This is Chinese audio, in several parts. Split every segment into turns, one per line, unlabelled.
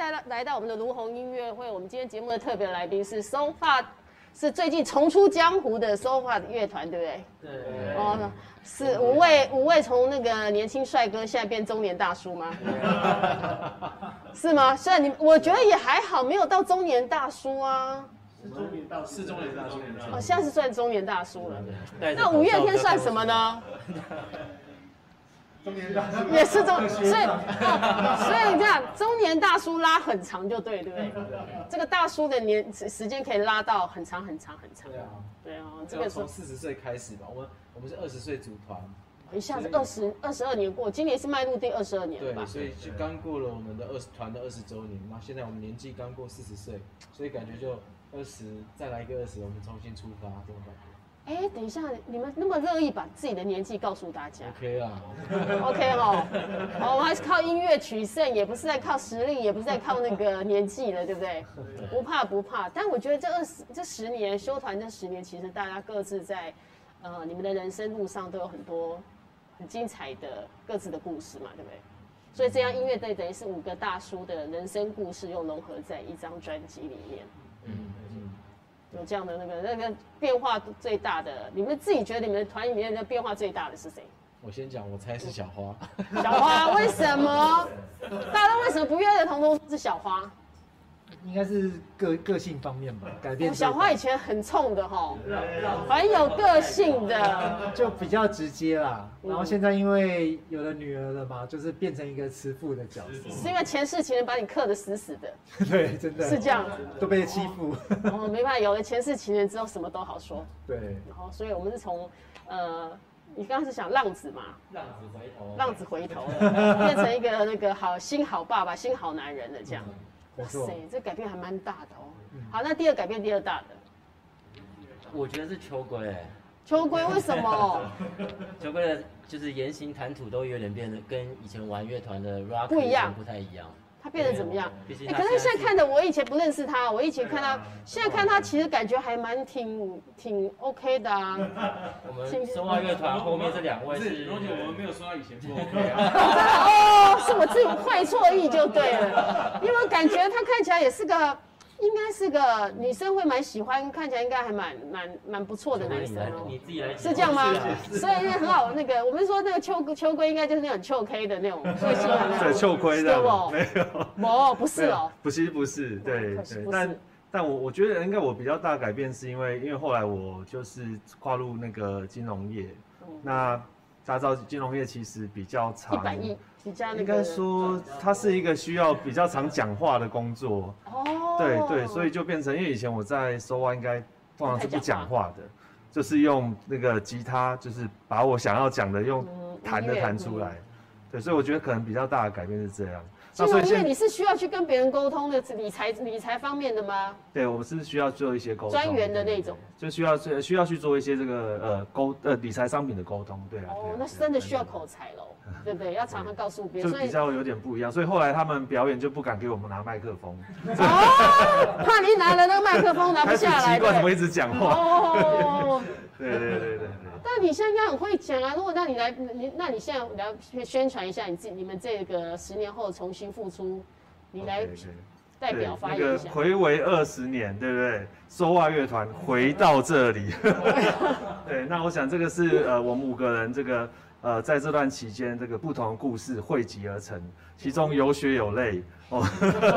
带到来到我们的卢红音乐会。我们今天节目的特别来宾是 So Far，是最近重出江湖的 So Far 乐团，对不对？
对。
哦，是五位五位从那个年轻帅哥现在变中年大叔吗？是吗？虽然你我觉得也还好，没有到中年大叔啊。
是中年大，是中年大叔。
哦，现在是算中年大叔了。那五月天算什么呢？
中年大叔
也是中，所以哦，所以你看中年大叔拉很长就对，对不对？这个大叔的年时间可以拉到很长很长很长。对啊，对啊，这个
从四十岁开始吧。我们我们是二十岁组团，
一下子二十二十二年过，今年是迈入第二十二年了吧？
对，所以就刚过了我们的二十团的二十周年那。现在我们年纪刚过四十岁，所以感觉就二十再来一个二十，我们重新出发这种感觉。
哎，等一下，你们那么乐意把自己的年纪告诉大家
？OK 啊，
OK 哦，哦，我们还是靠音乐取胜，也不是在靠实力，也不是在靠那个年纪了，对不对？不怕不怕。但我觉得这二十这十年修团这十年，其实大家各自在呃你们的人生路上都有很多很精彩的各自的故事嘛，对不对？所以这样音乐队等于是五个大叔的人生故事又融合在一张专辑里面。嗯。有这样的那个那个变化最大的，你们自己觉得你们团里面的变化最大的是谁？
我先讲，我猜是小花。
小花为什么？大家为什么不约而同都是小花？
应该是个个性方面吧，改变。
小花以前很冲的哈，很有个性的，
就比较直接啦。然后现在因为有了女儿了嘛，就是变成一个慈父的角色。
是因为前世情人把你克得死死的。
对，真的。
是这样子。
都被欺负。
哦，没办法，有了前世情人之后，什么都好说。
对。
然后，所以我们是从呃，你刚刚是想浪子嘛？
浪子回头。
浪子回头了，变成一个那个好新好爸爸、新好男人的这样。哇塞，这改变还蛮大的哦。好，那第二改变第二大的，
我觉得是秋龟欸。
秋龟为什么？
秋龟的就是言行谈吐都有点变得跟以前玩乐团的 rock
不一样，
不太一样。
他变得怎么样？哎，可是现在看的，我以前不认识他，我以前看他，现在看他，其实感觉还蛮挺挺 OK 的啊。
我们声华乐团后面这两位是，
而且我们没有说他以前不 OK 啊。
真的哦，是我自己会错意就对了，因为感觉他看起来也是个，应该是个女生会蛮喜欢，看起来应该还蛮蛮蛮不错的男生哦。
你自己来，
是这样吗？所以那很好，那个我们说那个秋秋龟应该就是那种秋 K 的那种 最喜欢的。
对，秋龟的。没有。
哦，不是哦。
不是不是，对对。但但我我觉得应该我比较大改变是因为因为后来我就是跨入那个金融业，那大家知道金融业其实比较长。
一百亿。
应该说它是一个需要比较常讲话的工作。哦。对对，所以就变成，因为以前我在 SOHO 应该通常是不讲话的，就是用那个吉他，就是把我想要讲的用弹的弹出来。对，所以我觉得可能比较大的改变是这样。
金融业你是需要去跟别人沟通的理财理财方面的吗？
对，我们是需要做一些沟通。
专员的那种。
就需要需要去做一些这个呃沟呃理财商品的沟通，对啊。
哦，那真的需要口才喽。对不对？要常常告诉别人，
就比较有点不一样，所以后来他们表演就不敢给我们拿麦克风，
哦，怕你拿了那个麦克风拿不下来，
奇怪，怎么一直讲话？
哦，
对对对对对。
但你现在应该很会讲啊！如果让你来，你那你现在来宣传一下你自己，你们这个十年后重新复出，你来代表发言一下。
回违二十年，对不对？So What 乐团回到这里，对，那我想这个是呃，我们五个人这个。呃，在这段期间，这个不同的故事汇集而成，其中有血有泪哦，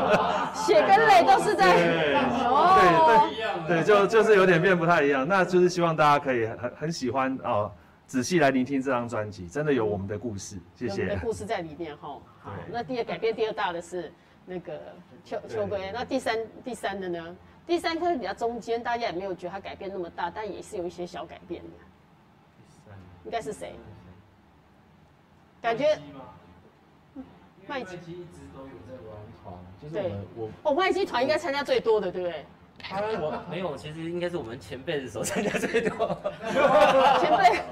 血跟泪都是在
对哦，对对对，就就是有点变不太一样，那就是希望大家可以很很喜欢哦，仔细来聆听这张专辑，真的有我们的故事，谢谢。的
故事在里面哈，好，那第二改变第二大的是那个秋秋归，那第三第三的呢？第三颗比较中间，大家也没有觉得它改变那么大，但也是有一些小改变的。第三应该是谁？感觉，
麦基一直都有在玩团，就是我
我哦，麦基团应该参加最多的，对不对？
他我没有，其实应该是我们前辈的时候参加最多。
前辈。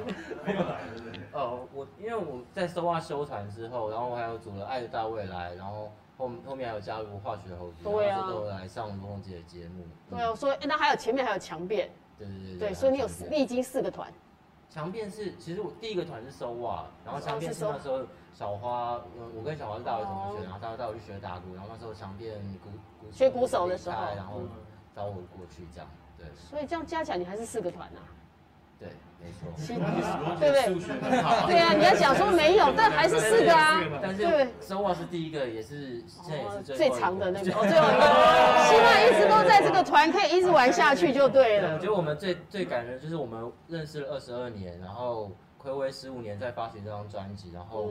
哦，我因为我在 So What 休团之后，然后我还有组了爱的大未来，然后后后面还有加入化学猴子，
对啊，
都来上龙凤姐的节目。
对啊，所以那还有前面还有强辩。
对对对。
对，所以你有历经四个团。
墙变是，其实我第一个团是收袜，然后强变是那时候小花，我跟小花是大学同学，然后他带我去学打鼓，然后那时候强变鼓鼓
学鼓手的时候，
然后招我过去这样，对。
所以这样加起来你还是四个团啊？
对，没错。
对不对？对啊，你要讲说没有，但还是四个啊。
但是收袜是第一个，也是现在也是最
最长的那个，哦，最后一个。希望一直都在这个团可以一直玩下去就对了。
我觉得我们最最感人就是我们认识了二十二年，然后。暌违十五年再发行这张专辑，然后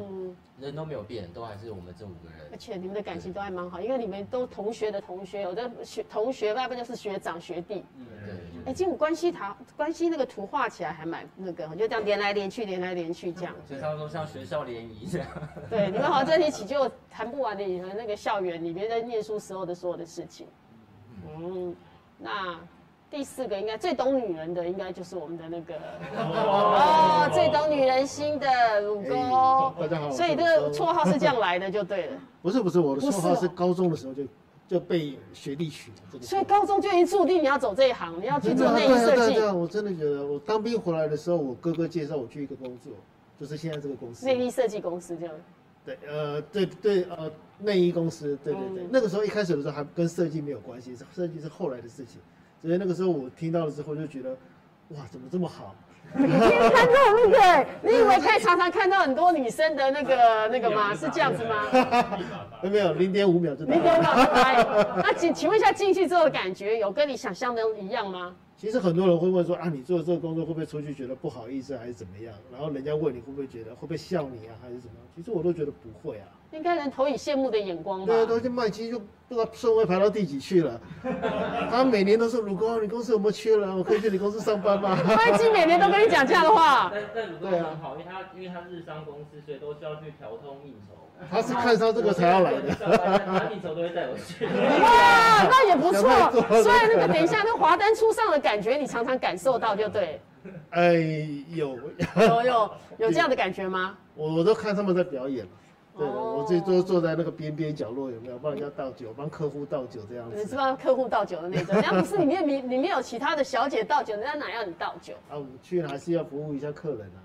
人都没有变，都还是我们这五个人。
而且你们的感情都还蛮好，因为你们都同学的同学，有的学同学，外不就是学长学弟。
嗯，对。
哎，这种关系图关系那个图画起来还蛮那个，就这样连来连去，连来连去这样。
就差不多像学校联谊这样。
对，你们好像在一起就谈不完的你们那个校园里面在念书时候的所有的事情。嗯，那。第四个应该最懂女人的，应该就是我们的那个哦，最懂女人心的鲁哥。
大家好，
所以这个绰号是这样来的，就对了。
不是不是，我的绰号是高中的时候就就被学弟取的。
所以高中就已经注定你要走这一行，你要去做内衣设计。
对啊，对啊，我真的觉得，我当兵回来的时候，我哥哥介绍我去一个工作，就是现在这个公司。
内衣设计公司这样。
对，呃，对对，呃，内衣公司，对对对。那个时候一开始的时候还跟设计没有关系，设计是后来的事情。所以那个时候我听到了之后就觉得，哇，怎么这么好？
每天看到那个，你以为可以常常看到很多女生的那个那个吗？是这样子吗？
没有，零点五秒就。
零点五秒就来。那请请问一下，进去之后的感觉有跟你想象的一样吗？
其实很多人会问说啊，你做这个工作会不会出去觉得不好意思还是怎么样？然后人家问你会不会觉得会不会笑你啊，还是什么？其实我都觉得不会啊。
应该能投以羡慕的眼光吧？
对啊，都已经麦基就不知道顺位排到第几去了。他每年都说鲁哥，你公司有没有缺人？我可以去你公司上班吗？
麦基每年都跟你讲这样的话。
但但鲁哥很好，因为他因为他日商公司，所以都需要去调通应酬。
他是看上这个才要来的。
他应酬都会带我去。
哇，那也不错。所以那个等一下那华灯初上的感觉，你常常感受到就对。
哎，有
有有有这样的感觉吗？
我都看他们在表演。对的，我自己都坐在那个边边角落，有没有帮人家倒酒，帮客户倒酒这样子？
你是帮客户倒酒的那种？人家不是里面里里面有其他的小姐倒酒，人家哪要你倒酒？
啊，我们去还是要服务一下客人啊，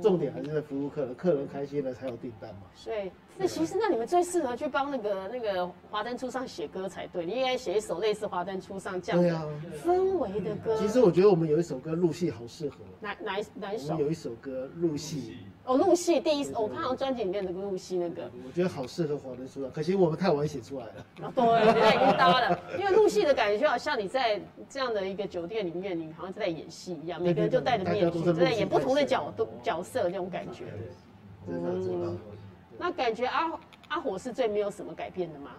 重点还是在服务客人，客人开心了才有订单嘛。
所以，那其实那你们最适合去帮那个那个华灯初上写歌才对，你应该写一首类似华灯初上这样的氛围的歌。
其实我觉得我们有一首歌入戏好适合。
哪哪一哪一首？
有一首歌入戏。
哦，入戏第一，我看到专辑里面的入戏那个，
我觉得好适合华灯初上，可惜我们太晚写出来了。
哦，对，人家已经搭了，因为入戏的感觉就好像你在这样的一个酒店里面，你好像在演戏一样，每个人就戴着面具，在演不同的角度角色那种感觉。嗯，那感觉阿阿火是最没有什么改变的吗？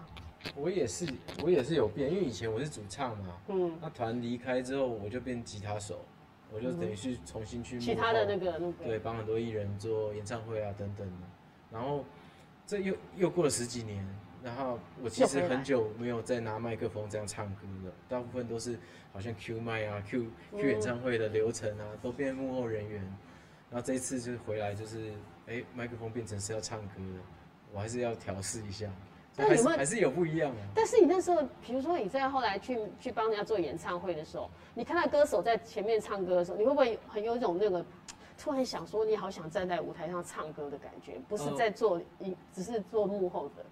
我也是，我也是有变，因为以前我是主唱嘛，嗯，那团离开之后，我就变吉他手。我就等于是重新去
其他的那个那个
对，帮很多艺人做演唱会啊等等的，然后这又又过了十几年，然后我其实很久没有再拿麦克风这样唱歌了，大部分都是好像 Q 麦啊 Q Q 演唱会的流程啊，都变幕后人员，然后这一次就是回来就是哎麦克风变成是要唱歌的，我还是要调试一下。但有没有还是有不一样啊？
但是你那时候，比如说你在后来去去帮人家做演唱会的时候，你看到歌手在前面唱歌的时候，你会不会很有一种那个突然想说，你好想站在舞台上唱歌的感觉？不是在做一，呃、只是做幕后的。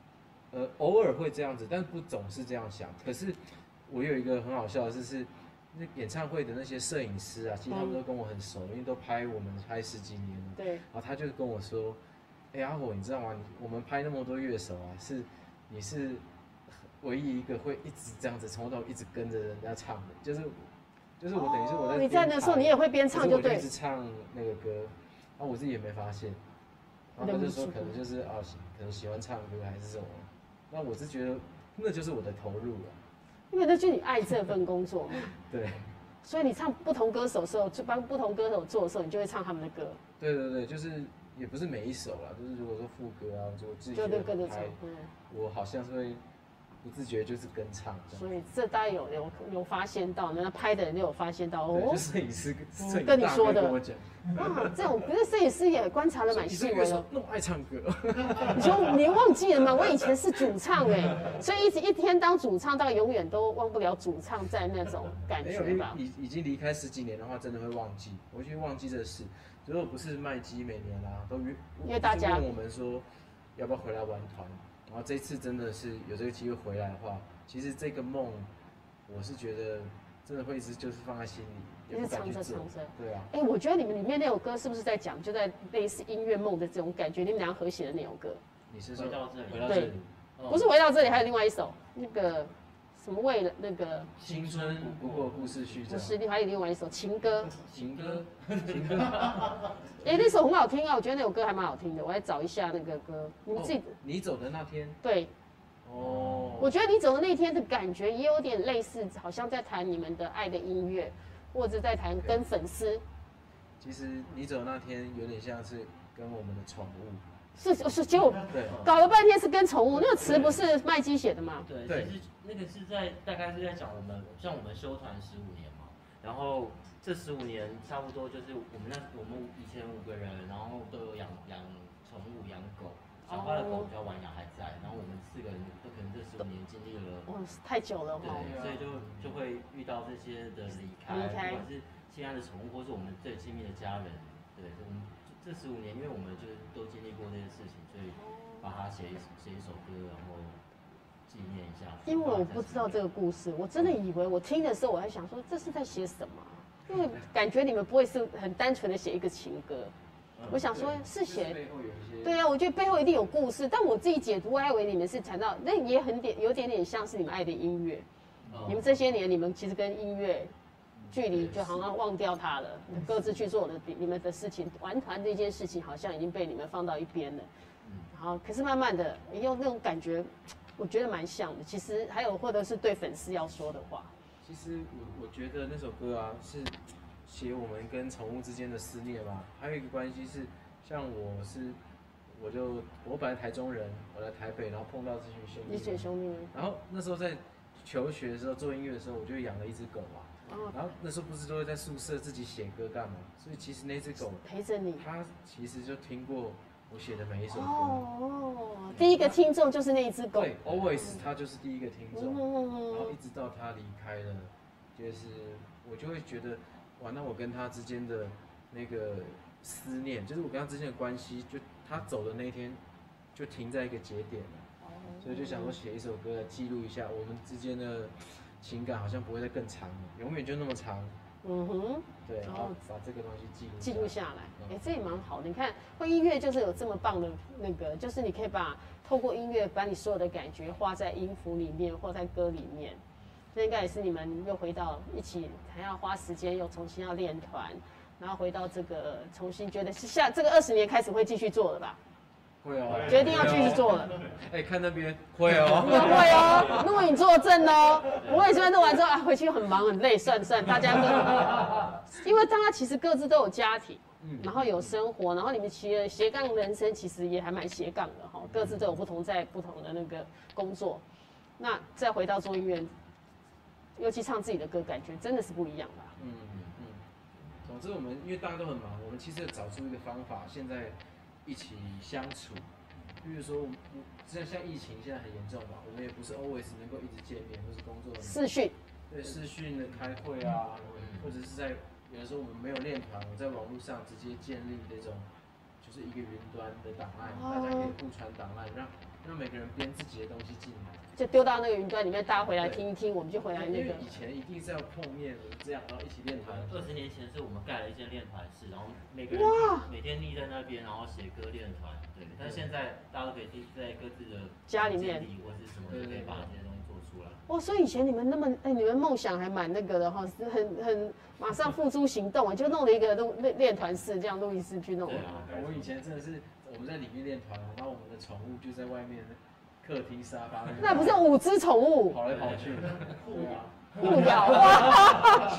呃，偶尔会这样子，但不总是这样想。可是我有一个很好笑的事是，那演唱会的那些摄影师啊，其实他们都跟我很熟，嗯、因为都拍我们拍十几年了。
对。
然后他就跟我说：“哎、欸，阿火，你知道吗？我们拍那么多乐手啊，是。”你是唯一一个会一直这样子从头一直跟着人家唱的，就是就是我等于是我在
你在的时候你也会边唱就对，
一直唱那个歌，然后我自己也没发现，然后他就说可能就是啊，可能喜欢唱歌还是什么，那我是觉得那就是我的投入了，
因为那就你爱这份工作嘛，
对，
所以你唱不同歌手的时候，就帮不同歌手做的时候，你就会唱他们的歌，
对对对，就是。也不是每一首啦，就是如果说副歌啊，就自己就跟着唱，我好像是会不自觉就是跟唱。
所以这大家有有有发现到，那拍的人都有发现到，哦
就。摄影师
跟你说的
跟我讲，
哇，这种可是摄影师也观察的蛮细微的。
那么爱唱歌，
你说你忘记了吗？我以前是主唱哎，所以一直一天当主唱，大概永远都忘不了主唱在那种感觉吧。
已已经离开十几年的话，真的会忘记，我就忘记这事。如果不是麦基每年啊都约
约大家
问我们说要不要回来玩团，然后这次真的是有这个机会回来的话，其实这个梦我是觉得真的会一直就是放在心里，也不敢去做
一直藏着藏着。
对啊，
哎、我觉得你们里面那首歌是不是在讲，就在类似音乐梦的这种感觉？你们俩合写的那首歌，
你是说
回到这里
对
回到这里，
哦
不是回到这里，还有另外一首，那个什么为了那个
青春不过故事序章，
不是，还有另外一首情歌。
情歌，情歌。
哎、那首很好听啊，我觉得那首歌还蛮好听的。我来找一下那个歌，你们自己？
哦你走的那天，
对，
哦，
我觉得你走的那天的感觉也有点类似，好像在谈你们的爱的音乐，或者在谈跟粉丝。
其实你走的那天有点像是跟我们的宠物，
是是，结果，搞了半天是跟宠物，那个词不是麦基写的吗？
对，
对
其实那个是在大概是在讲我们，像我们修团十五年嘛，然后这十五年差不多就是我们那我们以前五个人，然后都有养养宠物养狗，小花的狗比较晚养还在，然后我们四个人都可能这十五年经历了，
哇，太久了对。，
所以就就会遇到这些的离开，
离开
不管是亲爱的宠物，或是我们最亲密的家人，对，我们这十五年，因为我们就是都经历过这些事情，所以把它写一写一首歌，然后纪念一下。
因为我不知道这个故事，我真的以为我听的时候，我还想说这是在写什么？因为感觉你们不会是很单纯的写一个情歌。我想说是
就是写，
对啊，我觉得背后一定有故事。但我自己解读，我还以为你们是谈到，那也很点有点点像是你们爱的音乐。
嗯
你们这些年，你们其实跟音乐距离就好像忘掉他了，各自去做的你们的事情，玩团这件事情好像已经被你们放到一边了。然后，可是慢慢的，也有那种感觉，我觉得蛮像的。其实还有，或者是对粉丝要说的话。
其实我我觉得那首歌啊是写我们跟宠物之间的思念吧，还有一个关系是，像我是我就我本来台中人，我来台北，然后碰到这群兄弟，
一群兄弟们，
然后那时候在求学的时候做音乐的时候，我就养了一只狗嘛，
哦，
然后那时候不是都会在宿舍自己写歌干嘛？所以其实那只狗
陪着你。
它其实就听过我写的每一首歌。
哦，第一个听众就是那一只狗。
对，always 它就是第一个听众，然后
嗯
一直到它离开了，就是我就会觉得，哇，那我跟他之间的那个思念，就是我跟他之间的关系，就他走的那一天，就停在一个节点了，所以就想说写一首歌来记录一下我们之间的情感，好像不会再更长了，永远就那么长，
嗯哼，
对，然后
哦
把这个东西记录
记录下来，
嗯
哎，这也蛮好的。你看，会音乐就是有这么棒的那个，就是你可以把透过音乐把你所有的感觉画在音符里面，或在歌里面。那应该也是你们又回到一起，还要花时间又重新要练团，然后回到这个重新觉得是下这个二十年开始会继续做的吧？
会哦，
决定要继续做了。
哎，看那边会哦，
也 会哦，录影作证哦。我也是录完之后啊，回去很忙很累，算算大家都，因为大家其实各自都有家庭，然后有生活，然后你们其实斜杠人生其实也还蛮斜杠的哈，各自都有不同在不同的那个工作。那再回到做音乐，尤其唱自己的歌，感觉真的是不一样吧？
嗯嗯，总之我们因为大家都很忙，我们其实找出一个方法，现在一起相处。比如说，我们像像疫情现在很严重嘛，我们也不是 always 能够一直见面，或是工作
视讯，
对视讯的开会啊，或者是在有的时候我们没有练团，我在网络上直接建立那种就是一个云端的档案，大家可以互传档案，让让每个人编自己的东西进来。
就丢到那个云端里面，大家回来听一听，我们就回来那个
因为。以前一定是要碰面这样，然后一起练团。
二十年前是我们盖了一间练团室，然后每个人每天腻在那边，然后写歌练团。对，但现在大家都可以在各自的
家里面
或是什么，都可以把这些东西做出来。
哦，所以以前你们那么哎、你们梦想还蛮那个的哈，是很很马上付诸行动啊，就弄了一个录练练团室，这样录音室去弄。
对啊，
我以前真的是我们在里面练团，然后我们的宠物就在外面客厅沙发
那不是五只宠物
跑来跑去，互咬，
互咬哇？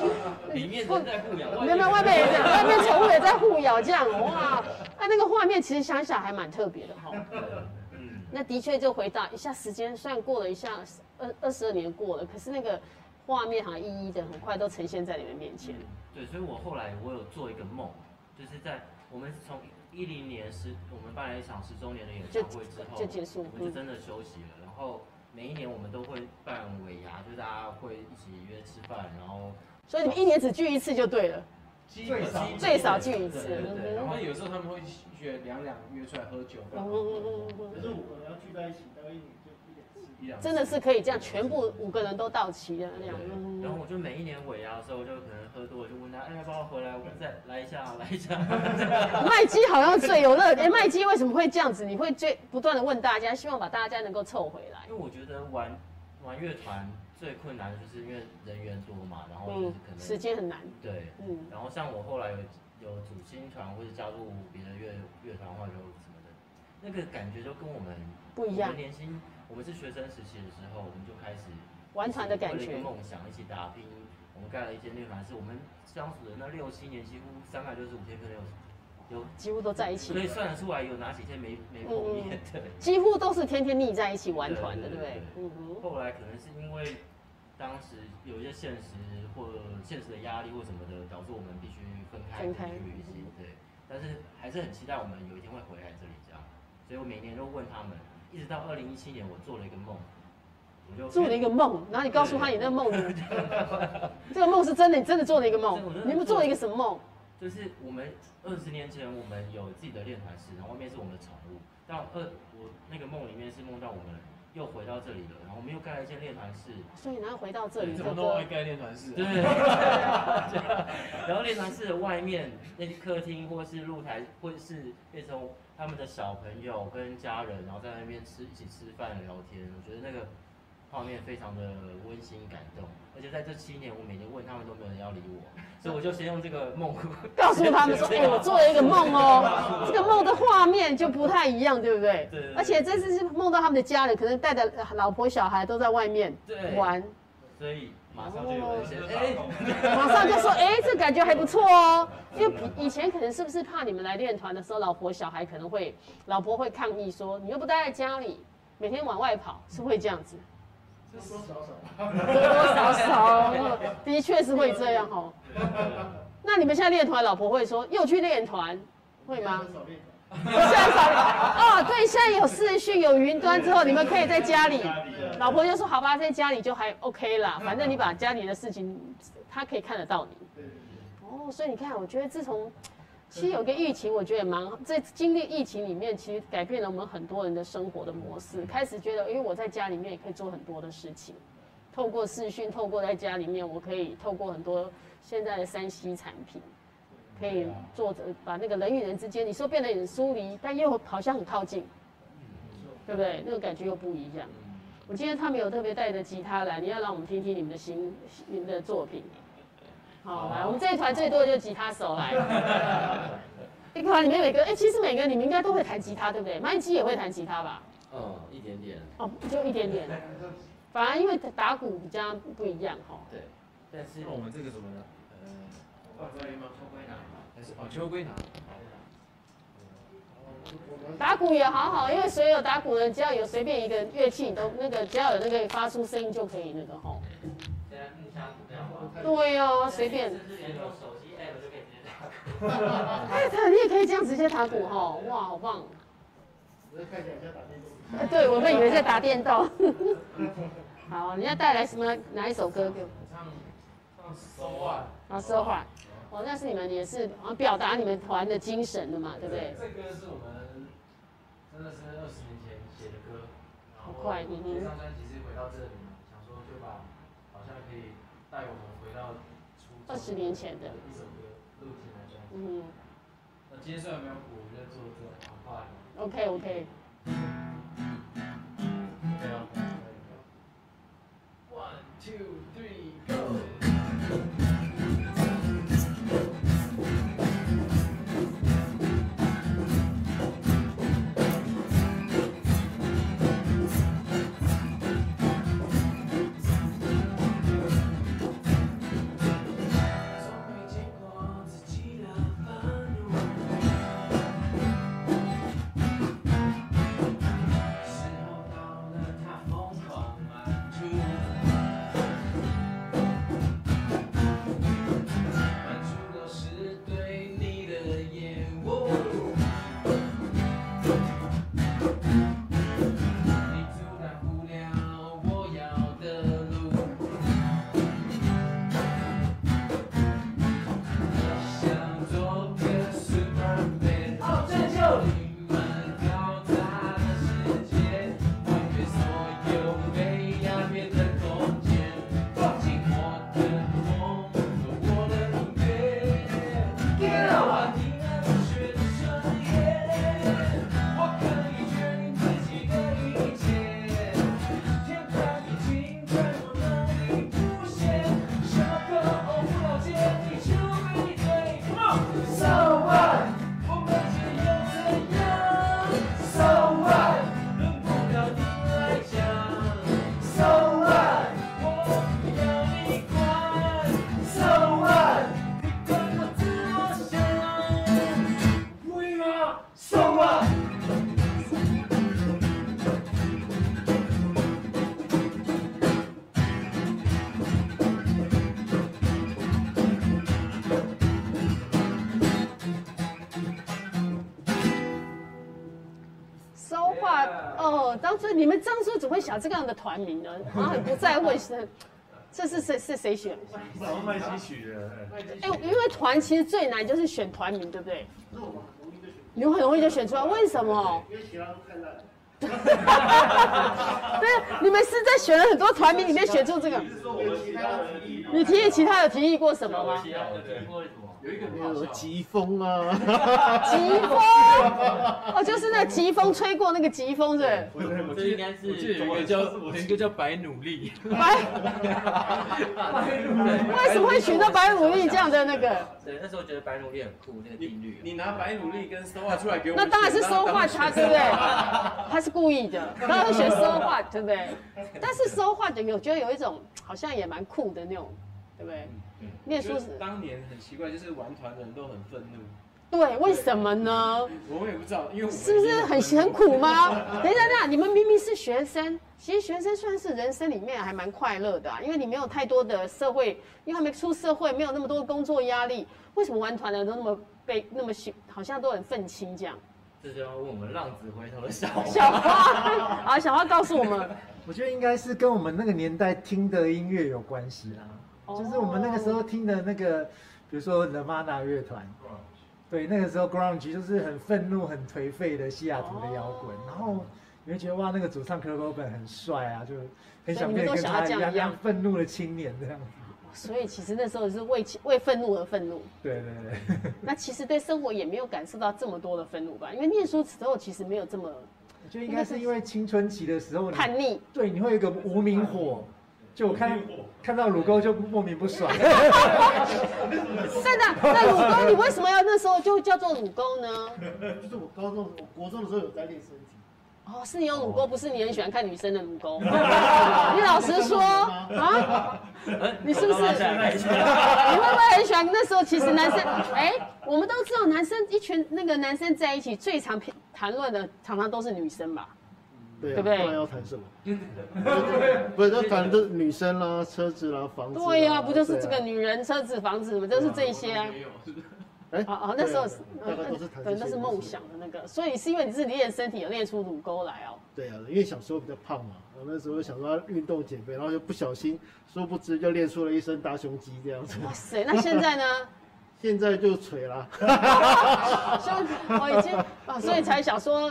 里面人在互咬，
没有没有，外面也在，外面宠物也在互咬，这样哇，那那个画面其实想想还蛮特别的哈。
嗯，
那的确就回到一下时间，虽然过了一下二二十二年过了，可是那个画面好像一一的很快都呈现在你们面前。
对，所以我后来我有做一个梦，就是在我们从一零年十我们办了一场十周年的演唱会之后
就，就结束，
我们就真的休息了。然后每一年我们都会办尾牙，就是大家会一起约吃饭，然后
所以你们一年只聚一次就对了。
最少
最少聚一次
对对对，然
后有时候他们会约两两约出来喝酒，
嗯嗯嗯嗯
可是五个人要聚在一起，大概一年
真的是可以这样，全部五个人都到齐了那样。
然后我就每一年尾牙的时候，我就可能喝多了，就问他，哎，要不要回来？我们再来一下，来一下。
麦基好像最有乐。哎，麦基为什么会这样子？你会最不断的问大家，希望把大家能够凑回来。
因为我觉得玩玩乐团最困难的就是因为人员多嘛，然后就是
嗯
可，能
时间很难。
对，
嗯，
然后像我后来有有组新团或者加入别的乐乐团或者什么的，那个感觉就跟我们
不一样
我们年轻，我们是学生时期的时候，我们就开始
玩团的感
觉一个。梦想一起打拼。我们盖了一间乐团，是我们相处的那六七年，几乎三百六十五天可能有有
几乎都在一起
所，以算得出来有哪几天没没碰面的。
几乎都是天天腻在一起玩团的，对不对
对对？
嗯哼，
后来可能是因为当时有一些现实或现实的压力或什么的，导致我们必须分开
分开
去旅行。对，但是还是很期待我们有一天会回来这里这样。所以我每年都问他们，一直到二零一七年，我做了一个梦，我就
做了一个梦，然后你告诉他你那个梦，这个梦是真的，你真的做了一
个梦
你们做了一个什么梦？
就是我们二十年前我们有自己的练团室，然后外面是我们的宠物。但二我那个梦里面是梦到我们又回到这里了，然后我们又盖了一间练团室。
所以然后回到这
里，怎么都会盖练团室啊？
对，然后练团室的外面那些客厅或是露台，会是变成他们的小朋友跟家人，然后在那边吃一起吃饭聊天。我觉得那个画面非常的温馨感动，而且在这七年，我每天问他们都没有人要理我，所以我就先用这个梦
告诉他们说，哎、我做了一个梦哦，这个梦的画面就不太一样，对不
对？对
而且这次是梦到他们的家人，可能带着老婆小孩都在外面
对
玩，
所以马上就有人先
哦
哎。
马上就说，哎、这感觉还不错哦。因为以前可能是不是怕你们来练团的时候，老婆小孩可能会，老婆会抗议说，你又不待在家里，每天往外跑，是会这样子。
多多少少。
多多少少，的确是会这样哦。那你们现在练团，老婆会说又去练团，
会吗？
现在少哦，对，现在有视讯有云端之后，你们可以在家里。老婆就说好吧，在家里就还 OK 啦，反正你把家里的事情，他可以看得到你。哦，所以你看，我觉得自从其实有个疫情，我觉得也蛮好在经历疫情里面，其实改变了我们很多人的生活的模式。开始觉得，因为我在家里面也可以做很多的事情，透过视讯，透过在家里面，我可以透过很多现在的三 C 产品，可以做着把那个人与人之间，你说变得很疏离，但又好像很靠近，对不对？那个感觉又不一样。我今天他们有特别带着吉他来，你要让我们听听你们的新你们的作品。好，来，我们这一团最多的就是吉他手来。一个团里面每个，哎、其实每个你们应该都会弹吉他，对不对？麦基也会弹吉他吧？
嗯，一点点。
哦，就一点点。反而因为打鼓比较不一样哈。
对，但是
我们这个什么呢？呃，
放在吗？
秋归哪？
还是哦，秋归拿。
打鼓也好好，因为所有打鼓的，只要有随便一个乐器，你都那个只要有那个发出声音就可以那个吼。对哦，随便。哎，他，你也可以这样直接打鼓吼，哇，好棒。
我看起来像打电动。
哎，对，我们以为在打电动。好，你要带来什么哪一首歌给我？
唱唱 So What？
好，说话。哦，那是你们也是啊，表达你们团的精神的嘛，对不对？
这歌是我们真的是二十年前写的歌，然后
好快嗯哼
这张专辑是回到这里嘛，想说就把好像可以带我们回到初
二十年前的，
一首歌录进来这样。
嗯
那今天虽然没有鼓，我在做这种很快。
，OK OK。
One two three
想这样的团名呢？然后很不在问是，这是谁是谁选？
麦基取的。
哎，因为团其实最难就是选团名，对不对？你们很容易就选出来，为什么？因为其他都太烂。对，你们是在选了很多团名里面选出这个。你提议其他有提议过什么吗？
有一个什么疾风啊，
疾风，哦，就是那疾风吹过那个疾风，是不是？
我记得有一个叫有一个叫白努力，
白，为什么会取到白努力这样的那个？
对，那时候觉得白努力很酷，那个定律。
你拿白努力跟 so what 出来给我，
那当然是 so what 他，对不对？他是故意的，当然会选 so what，对不对？但是 so what 有觉得有一种好像也蛮酷的那种，对不对？念书时，
当年很奇怪，就是玩团的人都很愤怒。
对，为什么呢？
我们也不知道，因为
是不是很很苦吗？等一下，等一下，你们明明是学生，其实学生算是人生里面还蛮快乐的啊，因为你没有太多的社会，因为还没出社会，没有那么多工作压力。为什么玩团的人都那么被那么喜，好像都很愤青这样？
这就要问我们浪子回头的小花。
小花啊，小花告诉我们，
我觉得应该是跟我们那个年代听的音乐有关系啦。就是我们那个时候听的那个，比如说 The Mana 乐团，对，那个时候 Grunge 就是很愤怒、很颓废的西雅图的摇滚，然后你会觉得哇，那个主唱 Kurt Cobain 很帅啊，就很想变跟他一样一样愤怒的青年这样子。
所以其实那时候是为为愤怒而愤怒。
对对对。
那其实对生活也没有感受到这么多的愤怒吧？因为念书时候其实没有
这么。就应该是因为青春期的时候
叛逆。
对，你会有一个无名火。就我看看到乳沟就莫名不爽。真的，
那乳沟你为什么要那时候就叫做乳沟呢？
就是我高中、我国中的时候有在练身体。
哦，是你有乳沟，不是你很喜欢看女生的乳沟。你老实说啊，你是不是？你会不会很喜欢？那时候其实男生，哎，我们都知道，男生一群那个男生在一起，最常谈论的常常都是女生吧。
对不对？要谈什么？不是，就反正都是女生啦、车子啦、房子。
对呀，不就是这个女人、车子、房子嘛，就是这些啊。哎，哦哦，那时候是，对，那是梦想的那个。所以是因为你是练身体，有练出乳沟来哦。
对啊，因为小时候比较胖嘛，我那时候想说要运动减肥，然后就不小心，殊不知就练出了一身大胸肌这样子。
哇塞，那现在呢？
现在就垂了，
胸我已经啊，所以才想说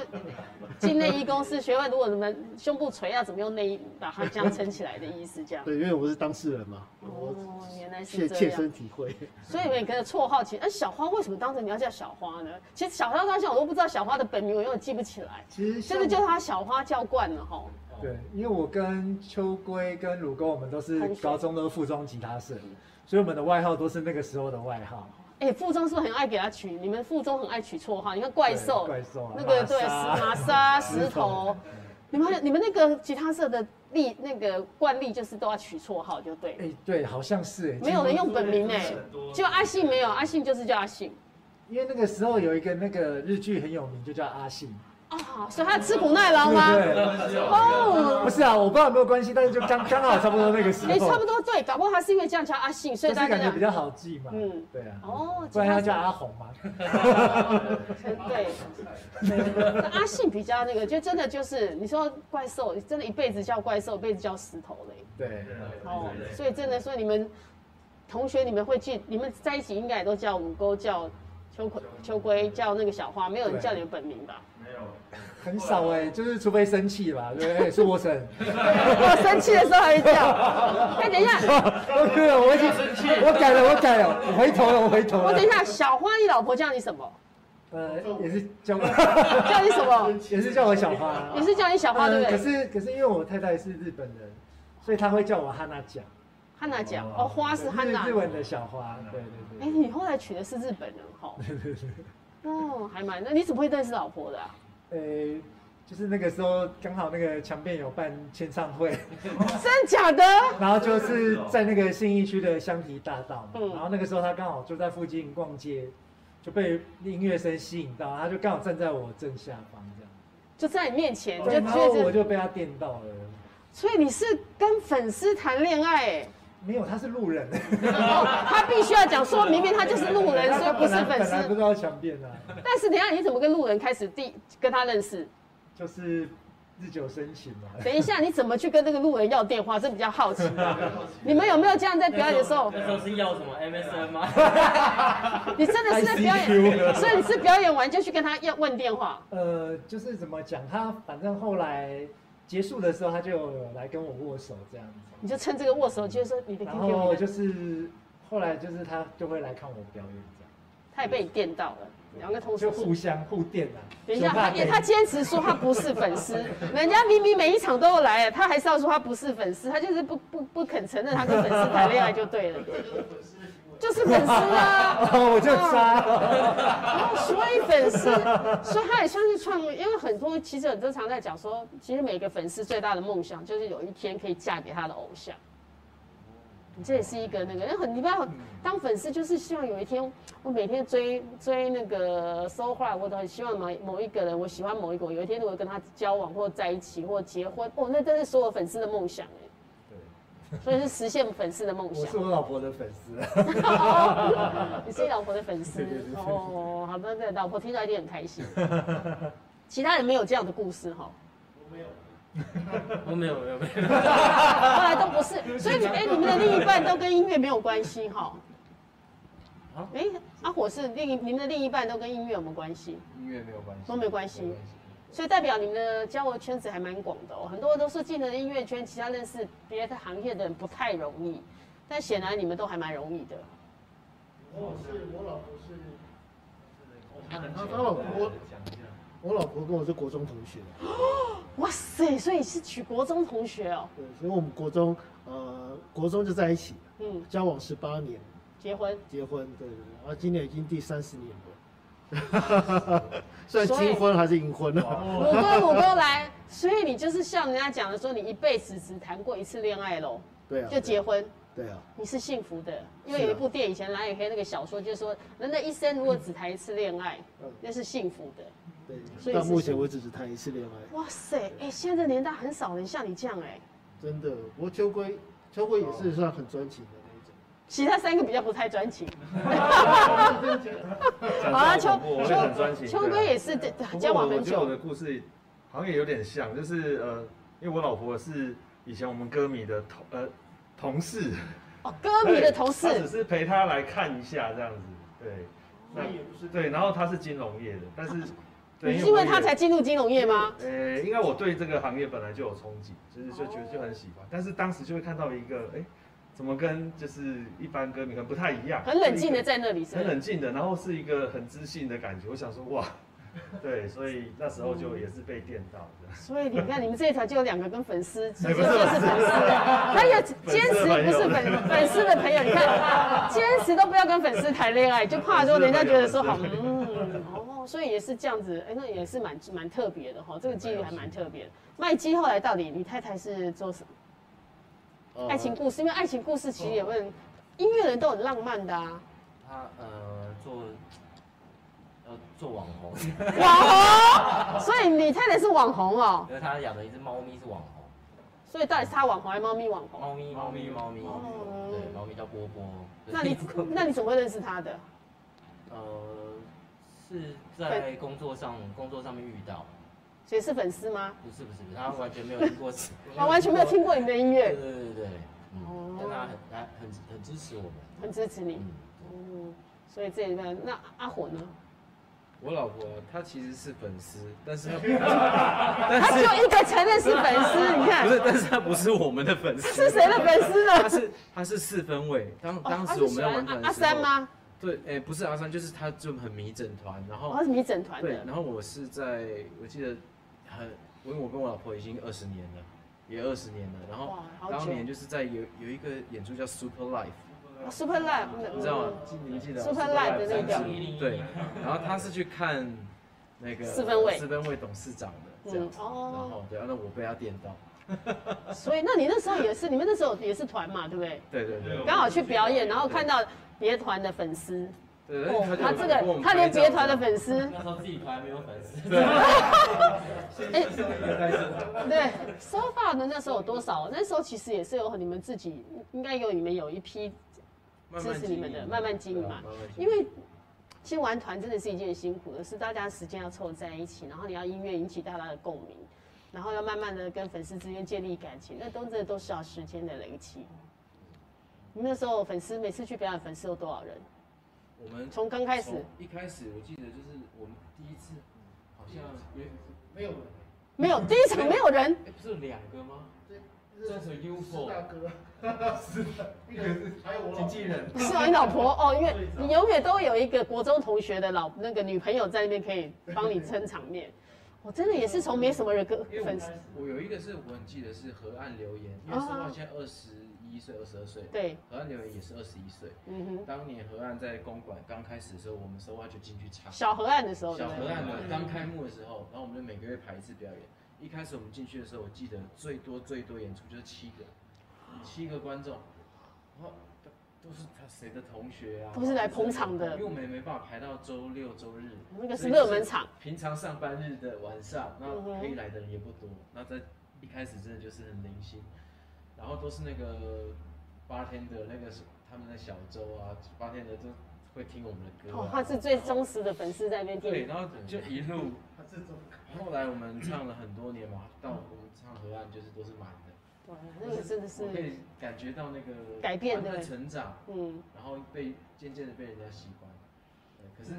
进内衣公司学会，如果你们胸部垂要怎么用内衣把它这样撑起来的意思，这样。
对，因为我是当事人嘛。
哦，原来是这样。
切身体会。
所以每个的绰号其实，哎，小花为什么当时你要叫小花呢？其实小花当时我都不知道小花的本名，我永远记不起来。
其实
现在叫她小花叫惯了哈。
对，因为我跟秋龟跟鲁沟，我们都是高中都是附中吉他社，所以我们的外号都是那个时候的外号。
哎，附中是不是很爱给他取？你们附中很爱取绰号，你看怪兽，
怪兽，
那个对，玛莎、石头，你们你们那个吉他社的例那个惯例就是都要取绰号，就对。
哎，对，好像是哎，
没有人用本名哎，就阿信没有，阿信就是叫阿信。
因为那个时候有一个那个日剧很有名，就叫阿信。
哦，所以他吃苦耐劳吗？
哦，不是啊，我不知道有没有关系，但是就刚刚好差不多那个时候。哎，
差不多对，搞不好他是因为这样叫阿信，所以大家
感觉比较好记嘛。嗯，对啊。
哦，
不然他叫阿红嘛。
对，阿信比较那个，就真的就是你说怪兽，真的一辈子叫怪兽，一辈子叫石头嘞。
对。
哦，所以真的，所以你们同学你们会记，你们在一起应该也都叫五沟，叫秋葵、秋龟，叫那个小花，没有人叫你们本名吧？
很少哎，就是除非生气吧，对不对？是我生，
我生气的时候还会叫。哎，等一下，
我我已经生气，我改了，我改了，我回头了，我回头了。
我等一下，小花，你老婆叫你什么？
呃，也是叫
叫你什么？
也是叫我小花，
也是叫你小花，对不对？
可是可是因为我太太是日本人，所以她会叫我汉娜酱。
汉娜酱哦，花是汉娜。
日文的小花，对对对。
哎，你后来娶的是日本人哈？对对对。哦，还蛮，那你怎么会认识老婆的啊？
呃，就是那个时候刚好那个强辩有办签唱会，
真假的？
然后就是在那个信义区的香堤大道，嗯，然后那个时候他刚好就在附近逛街，就被音乐声吸引到，他就刚好站在我正下方这样，
就在你面前，
对，然后我就被他电到了。
所以你是跟粉丝谈恋爱？哎，
没有，他是路人。
他必须要讲说明明他就是路人，所以不是粉丝。
本来不知道强辩啊。
但是等下你怎么跟路人开始第跟他认识？
就是日久生情嘛。
等一下，你怎么去跟那个路人要电话？这 比较好奇。你们有没有这样在表演的时候？
那时候是要什么 MSN 吗？
你真的是在表演，所以你是表演完就去跟他要问电话？
呃，就是怎么讲，他反正后来结束的时候，他就来跟我握手这样子。
你就趁这个握手，就是说你的 QQ。
然后就是后来就是他就会来看我表演这样。
他也被你电到了。两个同事
就互相互电啊。
等一下，他他坚持说他不是粉丝，人家明明每一场都有来，他还是要说他不是粉丝，他就是不不不肯承认他跟粉丝谈恋爱就对了。就是粉丝啊！
哦，我就杀。
然后所以粉丝，所以他也算是创，因为很多其实很多常在讲说，其实每个粉丝最大的梦想就是有一天可以嫁给他的偶像。你这也是一个那个，那很你不要当粉丝，就是希望有一天我每天追追那个 So Hot，我都很希望某某一个人，我喜欢某一个，有一天如果跟他交往或在一起或结婚，哦，那真是所有粉丝的梦想哎。对，所以是实现粉丝的梦想。
我是我老婆的粉丝。
你是你老婆的粉丝 哦，好的，对，老婆听到一定很开心。其他人没有这样的故事哈。
我没有。
我没有没有没有，
后来都不是，所以哎，你们的另一半都跟音乐没有关系哈？哎，阿火是另一，你们的另一半都跟音乐有没有关系？
音乐没有关系，
都没关系，所以代表你们的交友圈子还蛮广的哦，很多都是进了音乐圈，其他认识别的行业的人不太容易，但显然你们都还蛮容易的。
我是我老婆是，他他老婆。我老婆跟我是国中同学。
哇塞，所以是娶国中同学哦。
对，所以我们国中呃国中就在一起，嗯，交往十八年，
结婚，
结婚，对对对，然后今年已经第三十年了，算金婚还是银婚呢？
五哥五哥来，所以你就是像人家讲的说，你一辈子只谈过一次恋爱喽？
对啊，
就结婚。
对啊，
你是幸福的，因为有一部电影以前蓝雨黑那个小说，就是说人的一生如果只谈一次恋爱，那是幸福的。
对，所以到目前为止只谈一次恋爱。
哇塞，哎，现在这年代很少人像你这样哎。
真的，不过秋归，秋归也是算很专情的。
其他三个比较不太专情。
好了，秋秋。
秋哥也是交往很久。
我的故事好像也有点像，就是呃，因为我老婆是以前我们歌迷的同呃。同事
哦，歌迷的同事，
他只是陪他来看一下这样子，对，那也不是对，然后他是金融业的，但是，
你是因为他才进入金融业吗？
呃，应该我对这个行业本来就有憧憬，就是就觉得就很喜欢，但是当时就会看到一个，哎，怎么跟就是一般歌迷可能不太一样，
很冷静的在那里，
很冷静的，然后是一个很知性的感觉，我想说哇。对，所以那时候就也是被电到的。
所以你看，你们这一条就有两个跟粉丝直接就是粉丝的，他也坚持不是粉粉丝的朋友。你看，坚持都不要跟粉丝谈恋爱，就怕说人家觉得说好，嗯，哦，所以也是这样子，哎，那也是蛮蛮特别的哈，这个机遇还蛮特别的。麦基后来到底你太太是做什么？爱情故事，因为爱情故事其实也问音乐人都很浪漫的啊。
他呃做。做网红，
网红，所以你太太是网红哦。
因为他养的一只猫咪是网红，
所以到底是他网红还是猫咪网红？
猫咪，猫咪，猫咪。对，猫咪叫波波。
那你 那你怎么会认识他的？
呃，是在工作上工作上面遇到。
所以是粉丝吗？
不是不是，他完全没有听过，
他完全没有听过你的音乐。
对对对对，嗯，但他很很很很支持我们，
很支持你。嗯，所以这一段，那阿火呢？
我老婆她其实是粉丝，但是
她 她只有一个承认是粉丝，你看，
不是，但是她不是我们的粉丝，
是谁的粉丝呢？
她是她是四分位，当当时我们要玩团，
阿三吗？
对，哎，不是阿三，就是他就很迷整团，然后
他是迷整团的，
对，然后我是在我记得很，因为我跟我老婆已经二十年了，也二十年了，然后当年就是在有有一个演出叫 Super Life。
Super Live，
你知道吗？你记得
Super Live 的那个？
对，然后他是去看那个
四分卫，
四分卫董事长的这样子，然后对啊，那我被他电到。
所以，那你那时候也是，你们那时候也是团嘛，对不对？
对对对。
刚好去表演，然后看到别团的粉丝。
对，
他这个，他连别团的粉丝。
那时候自己团没有粉丝。
对。
哎，对，So far 的那时候有多少？那时候其实也是有你们自己，应该有你们有一批。支持你们的，慢慢经营嘛。因为其实玩团真的是一件辛苦的事，大家时间要凑在一起，然后你要音乐引起大家的共鸣。然后要慢慢的跟粉丝之间建立感情，那都这都是要时间的累积。你那时候粉丝每次去表演，粉丝有多少人？
我们
从刚开始，
一开始我记得就是我们第一次，好像没
没有人，
没有第一场 没有。人，
哎，不是有两个吗？
对，
这是 UFO
大哥，是的，一个是还有我经纪人，
不是你老婆？哦，因为你永远都有一个国中同学的老那个女朋友在那边可以帮你撑场面。我真的也是从没什么人跟粉丝，
我有一个是我很记得是河岸留言，因为 SONE 现在二十一岁、二十二岁，
对，
河岸留言也是二十一岁。
嗯哼，
当年河岸在公馆刚开始的时候，我们 SONE 就进去唱。
小河岸的时候，
小河岸的刚开幕的时候，然后我们就每个月排一次表演。一开始我们进去的时候，我记得最多最多演出就是七个，七个观众，然后都是他谁的同学啊，
都是来捧场的。
因为我们也没办法排到周六周日，
那个是热门场。
平常上班日的晚上，那可以来的人也不多。那在一开始真的就是很零星，然后都是那个八天的那个他们的小周啊，八天的都会听我们的歌。
哦，他是最忠实的粉丝在那边听。
对，然后就一路。后来我们唱了很多年嘛，到我们唱河岸就是都是满的。
对，那个真的是。
可以感觉到那个
改变
的成长，
嗯，
然后被渐渐的被人家习惯，对，可是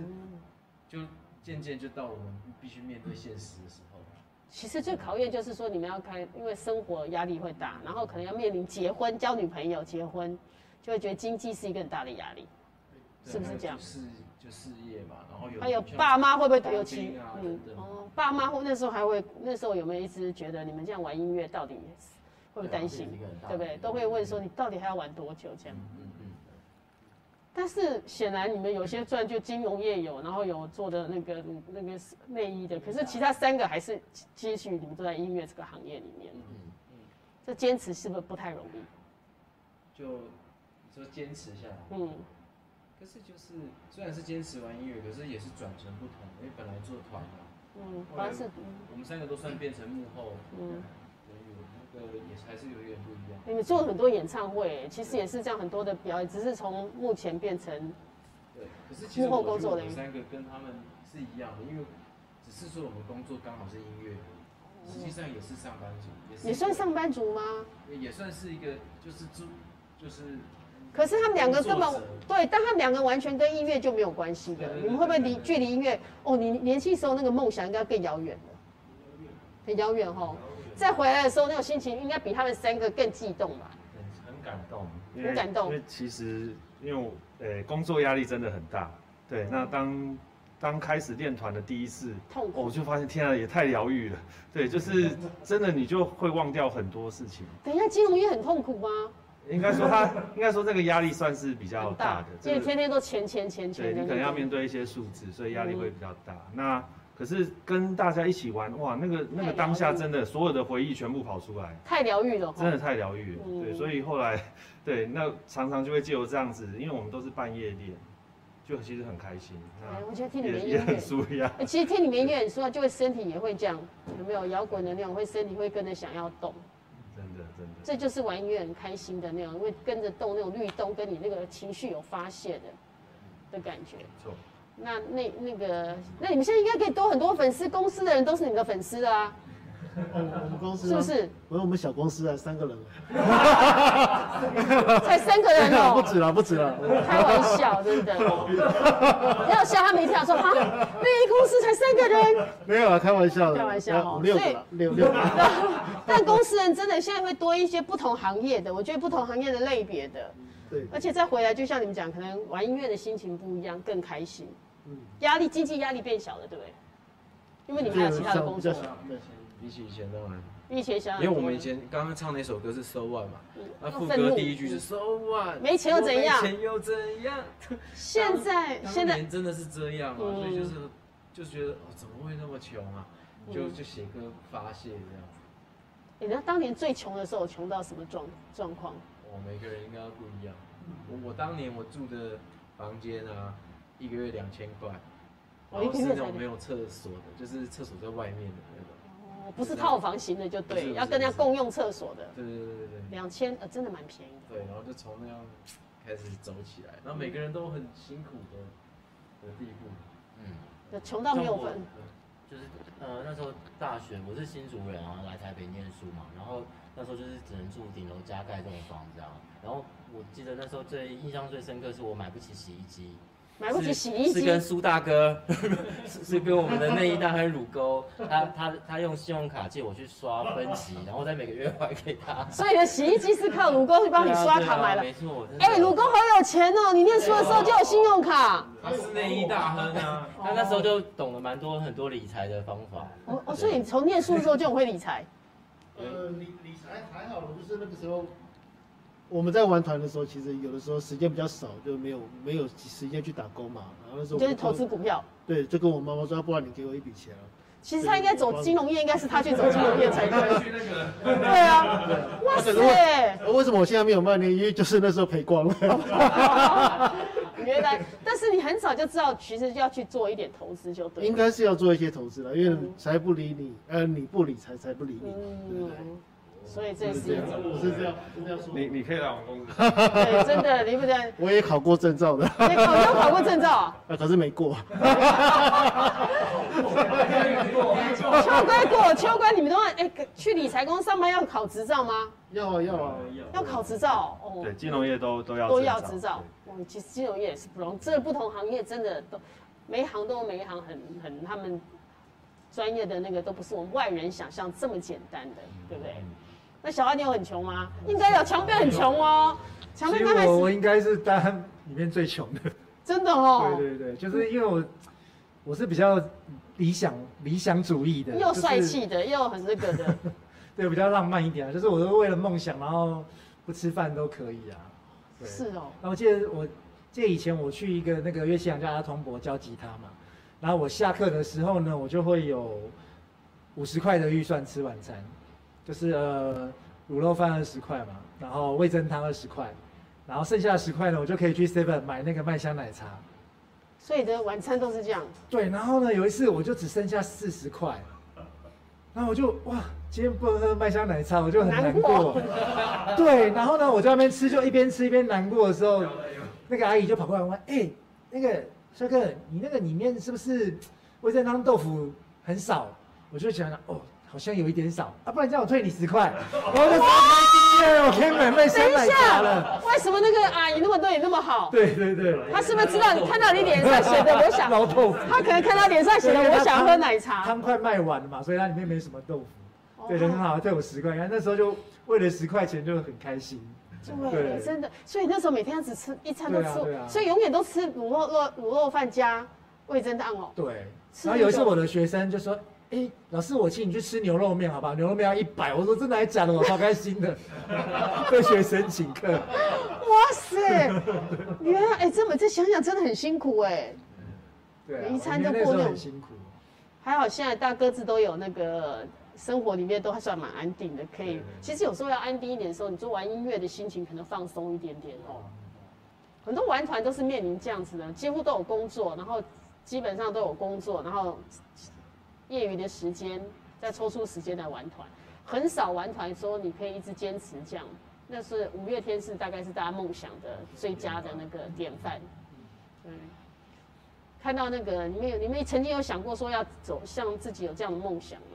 就渐渐就到我们必须面对现实的时候。
其实最考验就是说你们要开，因为生活压力会大，然后可能要面临结婚、交女朋友、结婚，就会觉得经济是一个很大的压力，是不是这样？
是就事业嘛，然后有
还有爸妈会不会有其嗯哦，爸妈会那时候还会那时候有没有一直觉得你们这样玩音乐到底？会不会担心，对不对？都会问说你到底还要玩多久这样。但是显然你们有些赚就金融业有，然后有做的那个那个内衣的，可是其他三个还是继续你们都在音乐这个行业里面。嗯嗯。这坚持是不是不太容易？
就说坚持下来。嗯。可是就是虽然是坚持玩音乐，可是也是转成不同，因为本来做团嘛。嗯。反正是我们三个都算变成幕后。嗯。呃，也还是有点不一样。
你们做了很多演唱会，其实也是这样很多的表演，只是从目前变成
对。可是其实工作的三个跟他们是一样的，因为只是说我们工作刚好是音乐，实际上也是上班族，也是。
也算上班族吗？
也算是一个，就是就就是。
可是他们两个根本对，但他们两个完全跟音乐就没有关系的。你们会不会离距离音乐？哦，你年轻时候那个梦想应该更遥远了，很遥远哈。再回来的时候，那种心情应该比他们三个更激动吧？
很感动，
很感动。
因为其实，因为我呃工作压力真的很大。对，那当当开始练团的第一次，
痛苦，
我就发现天啊，也太疗愈了。对，就是真的，你就会忘掉很多事情。
等一下，金融业很痛苦吗？
应该说他，应该说这个压力算是比较大的，
因为天天都钱钱钱钱。
对，你可能要面对一些数字，所以压力会比较大。那。可是跟大家一起玩，哇，那个那个当下真的所有的回忆全部跑出来，
太疗愈了，
真的太疗愈了。嗯、对，所以后来，对，那常常就会借由这样子，因为我们都是半夜练，就其实很开心。
对，我觉得听你们音乐
也很舒压。
其实听你们音乐很舒压，就会身体也会这样，有没有摇滚的那种？会身体会跟着想要动。
真的真的。
这就是玩音乐很开心的那种，会跟着动那种律动，跟你那个情绪有发泄的的感觉。没错。那那那个，那你们现在应该可以多很多粉丝，公司的人都是你们的粉丝啊。
我们公司
是不是？
我我们小公司啊，三个人。
才三个人哦。
不止了，不止了。
开玩笑，真的。要吓他们一跳，说啊，那一公司才三个人。
没有啊，开玩笑的。
开玩笑。
六个，六六个。
但公司人真的现在会多一些不同行业的，我觉得不同行业的类别的。
对。
而且再回来，就像你们讲，可能玩音乐的心情不一样，更开心。压力，经济压力变小了，对不对？因为你们还有其他的工作。
比起以前当然。
比以前小。
因为我们以前刚刚唱那首歌是 So What 嘛，那副歌第一句是 So What，
没钱又怎样？
没钱又怎样？
现在现在
真的是这样啊，所以就是就觉得哦，怎么会那么穷啊？就就写歌发泄这样子。
你知道当年最穷的时候，穷到什么状状况？
哦，每个人应该不一样。我我当年我住的房间啊。一个月两千块，然后是那种没有厕所的，就是厕所在外面的那种。
哦，不是套房型的就对，要跟人家共用厕所的。
对对对对对。
两千呃，真的蛮便宜的。
对，然后就从那样开始走起来，然后每个人都很辛苦的的地步。
嗯。穷到没有分。
就是呃那时候大学我是新竹人啊，来台北念书嘛，然后那时候就是只能住顶楼加盖这种房子啊，然后我记得那时候最印象最深刻是我买不起洗衣机。
买不起洗衣机，
是跟苏大哥，是是跟我们的内衣大亨乳沟，他他他用信用卡借我去刷分期，然后再每个月还给他。
所以你的洗衣机是靠乳沟去帮你刷卡买的，
没错。
哎，乳沟好有钱哦！你念书的时候就有信用卡。
他是内衣大亨啊，
他那时候就懂了蛮多很多理财的方法。
哦哦，所以你从念书的时候就很会理财。
呃，理理财还好了，就是那个时候。我们在玩团的时候，其实有的时候时间比较少，就没有没有时间去打工嘛。然后那时候
就是投资股票。
对，就跟我妈妈说，不然你给我一笔钱啊。
其实他应该走金融业，应该是他去走金融业才对。对啊。哇塞！
为什么我现在没有卖呢？因为就是那时候赔光了。
原来，但是你很早就知道，其实要去做一点投资就对。
应该是要做一些投资了，因为财不理你，呃，你不理财，财不理你。嗯。
所以这是一种，
是这样，是这样说。
你你可以来我公司。
对，真的，你不能。
我也考过证照的。
你考没有考过证照啊？
啊，可是没过。
秋官过，秋官，你们都要哎，去理财公司上班要考执照吗？
要啊，要啊，
要。要考执照哦。
对，金融业都都要
都要执照。哇，其实金融业也是不容易，这不同行业真的都，每一行都有每一行很很他们专业的那个都不是我们外人想象这么简单的，对不对？那小阿你有很穷吗？应该有，强哥很穷哦。强哥刚开始
我我应该是单里面最穷的。
真的哦。
对对对，就是因为我我是比较理想理想主义的，
又帅气的，又很那个的。
对，比较浪漫一点啊，就是我都为了梦想，然后不吃饭都可以啊。
是哦。
然后我记得我记得以前我去一个那个乐器行叫阿童博教吉他嘛，然后我下课的时候呢，我就会有五十块的预算吃晚餐。就是呃卤肉饭二十块嘛，然后味噌汤二十块，然后剩下的十块呢，我就可以去 Seven 买那个麦香奶茶。
所以的晚餐都是这样。
对，然后呢，有一次我就只剩下四十块，然后我就哇，今天不能喝麦香奶茶，我就很难过。难过对，然后呢，我在那边吃，就一边吃一边难过的时候，那个阿姨就跑过来问：“哎、欸，那个帅哥，你那个里面是不是味噌汤豆腐很少？”我就想想哦。好像有一点少啊，不然这样我退你十块，我就超开心耶，我可以买麦香奶茶了。
为什么那个阿姨那么对你那么好？
对对对，
她是不是知道你看到你脸上写的我想
老豆腐？
他可能看到脸上写的我想喝奶茶。
汤快卖完了嘛，所以它里面没什么豆腐，对，很好，退我十块。然后那时候就为了十块钱就很开心。
对，真的，所以那时候每天只吃一餐都吃，所以永远都吃卤肉肉卤肉饭加味噌汤哦。
对，然后有一次我的学生就说。哎，老师，我请你去吃牛肉面，好不好？牛肉面要一百。我说真的还假的？我超开心的，被学生请客。
哇塞，原来哎，这么这想想真的很辛苦哎。每一餐都过那种
很辛苦。
还好现在大哥子都有那个生活里面都还算蛮安定的，可以。其实有时候要安定一点的时候，你做完音乐的心情可能放松一点点哦。很多玩团都是面临这样子的，几乎都有工作，然后基本上都有工作，然后。业余的时间再抽出时间来玩团，很少玩团说你可以一直坚持这样。那是五月天是大概是大家梦想的最佳的那个典范。嗯，看到那个你们有你们曾经有想过说要走向自己有这样的梦想吗？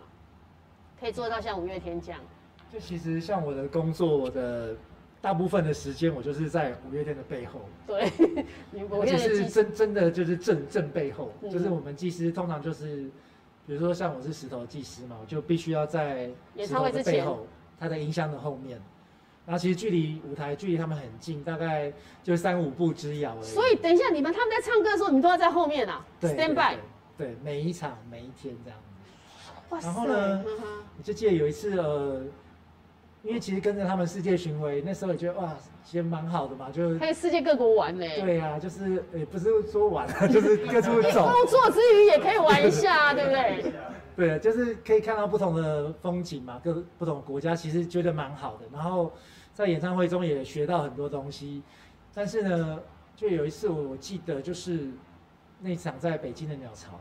可以做到像五月天这样？
就其实像我的工作，我的大部分的时间我就是在五月天的背后。
对，
而且是真真的就是正正背后，嗯、就是我们技师通常就是。比如说像我是石头技师嘛，我就必须要在石头的背后，他的音箱的后面，然后其实距离舞台距离他们很近，大概就三五步之遥而已。
所以等一下你们他们在唱歌的时候，你们都要在后面啊
对
，stand by。
对，每一场每一天这样子。
哇塞！
然后呢，我就记得有一次呃。因为其实跟着他们世界巡回，那时候也觉得哇，其实蛮好的嘛，就
可以世界各国玩呢。
对啊，就是也不是说玩啊，就是各处 走。
工作之余也可以玩一下，对不对？
对，就是可以看到不同的风景嘛，各不同的国家，其实觉得蛮好的。然后在演唱会中也学到很多东西。但是呢，就有一次我我记得就是那场在北京的鸟巢，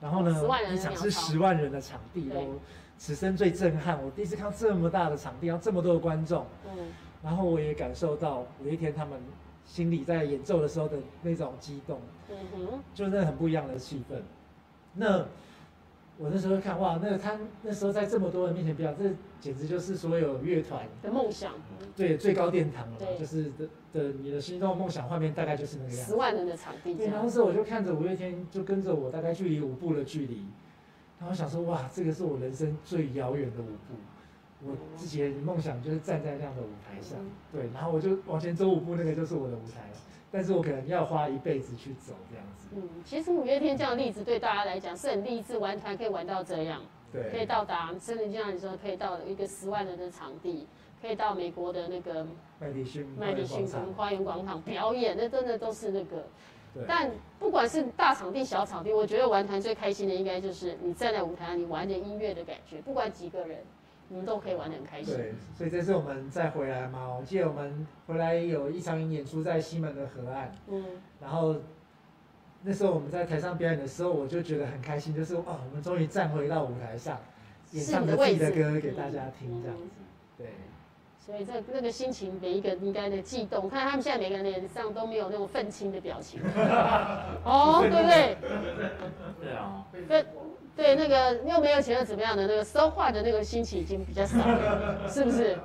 然后呢，一场是十万人的场地哦。此生最震撼，我第一次看到这么大的场地，然后这么多的观众，嗯，然后我也感受到五月天他们心里在演奏的时候的那种激动，嗯哼，就是那很不一样的气氛。那我那时候看哇，那个他那时候在这么多人面前表演，这简直就是所有乐团
的梦想，
对，最高殿堂了，就是的的你的心中的梦想画面大概就是那个样子。
十万人的场地。
对，当时我就看着五月天，就跟着我大概距离五步的距离，然后想说哇，这个是我人生最遥远的五步，我之前梦想就是站在那样的舞台上，对，然后我就往前走五步，那个就是我的舞台了。但是我可能要花一辈子去走这样子。
嗯，其实五月天这样的例子对大家来讲是很励志，玩团可以玩到这样，
对，
可以到达，甚至就像你说，可以到一个十万人的场地，可以到美国的那个
麦迪逊
麦迪逊跟花园广场表演，那真的都是那个。
对。
但不管是大场地小场地，我觉得玩团最开心的应该就是你站在舞台上，你玩的音乐的感觉，不管几个人。你们都可以玩得很开心。
对，所以这次我们再回来嘛，我记得我们回来有一场演出在西门的河岸。嗯。然后那时候我们在台上表演的时候，我就觉得很开心，就是哦，我们终于站回到舞台上，演唱着自己的歌给大家听，这样子。对。
所以这那个心情，每一个应该的悸动，看他们现在每个人脸上都没有那种愤青的表情。哦，对不对？
对啊。
对。对，那个又没有钱又怎么样的那个说话的那个心情已经比较少了，是不是？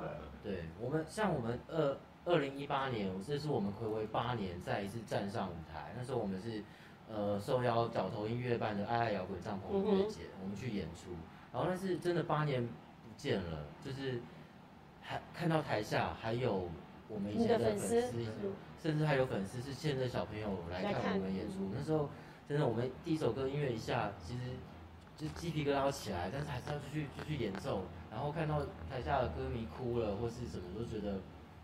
对，我们像我们二二零一八年，这是我们暌违八年再一次站上舞台。那时候我们是呃受邀角头音乐办的爱爱摇滚帐篷音乐节，我们去演出。然后但是真的八年不见了，就是还看到台下还有我们以前的粉丝，甚至还有粉丝是现在小朋友来看我们演出。那时候真的，我们第一首歌音乐一下，其实。就鸡皮疙瘩起来，但是还是要继续继续演奏，然后看到台下的歌迷哭了或是什么，都觉得